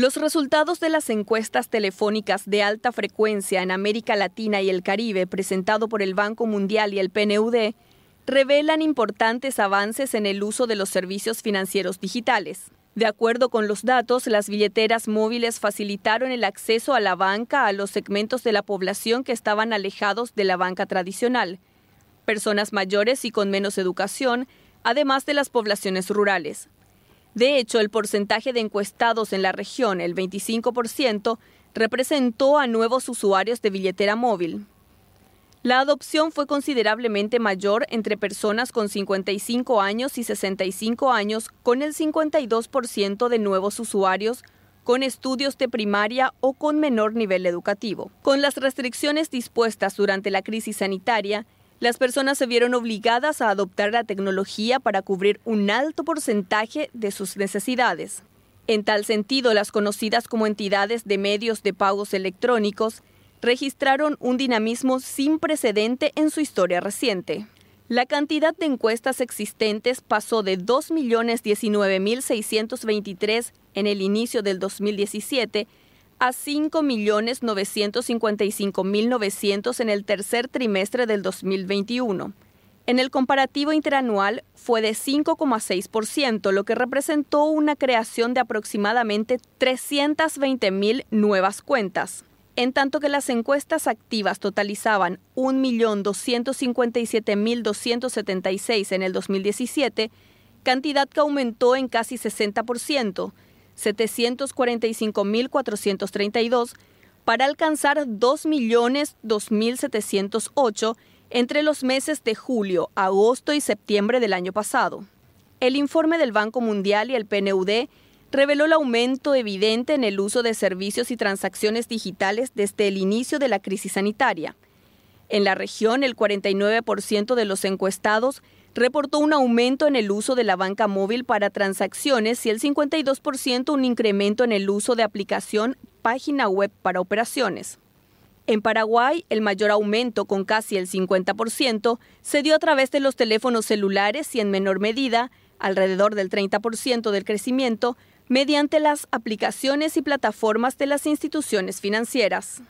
Los resultados de las encuestas telefónicas de alta frecuencia en América Latina y el Caribe presentado por el Banco Mundial y el PNUD revelan importantes avances en el uso de los servicios financieros digitales. De acuerdo con los datos, las billeteras móviles facilitaron el acceso a la banca a los segmentos de la población que estaban alejados de la banca tradicional, personas mayores y con menos educación, además de las poblaciones rurales. De hecho, el porcentaje de encuestados en la región, el 25%, representó a nuevos usuarios de billetera móvil. La adopción fue considerablemente mayor entre personas con 55 años y 65 años, con el 52% de nuevos usuarios con estudios de primaria o con menor nivel educativo. Con las restricciones dispuestas durante la crisis sanitaria, las personas se vieron obligadas a adoptar la tecnología para cubrir un alto porcentaje de sus necesidades. En tal sentido, las conocidas como entidades de medios de pagos electrónicos registraron un dinamismo sin precedente en su historia reciente. La cantidad de encuestas existentes pasó de 2.019.623 en el inicio del 2017 a 5.955.900 en el tercer trimestre del 2021. En el comparativo interanual fue de 5,6%, lo que representó una creación de aproximadamente 320.000 nuevas cuentas. En tanto que las encuestas activas totalizaban 1.257.276 en el 2017, cantidad que aumentó en casi 60%, 745.432 para alcanzar 2.002.708 entre los meses de julio, agosto y septiembre del año pasado. El informe del Banco Mundial y el PNUD reveló el aumento evidente en el uso de servicios y transacciones digitales desde el inicio de la crisis sanitaria. En la región, el 49% de los encuestados reportó un aumento en el uso de la banca móvil para transacciones y el 52% un incremento en el uso de aplicación página web para operaciones. En Paraguay, el mayor aumento, con casi el 50%, se dio a través de los teléfonos celulares y en menor medida, alrededor del 30% del crecimiento, mediante las aplicaciones y plataformas de las instituciones financieras.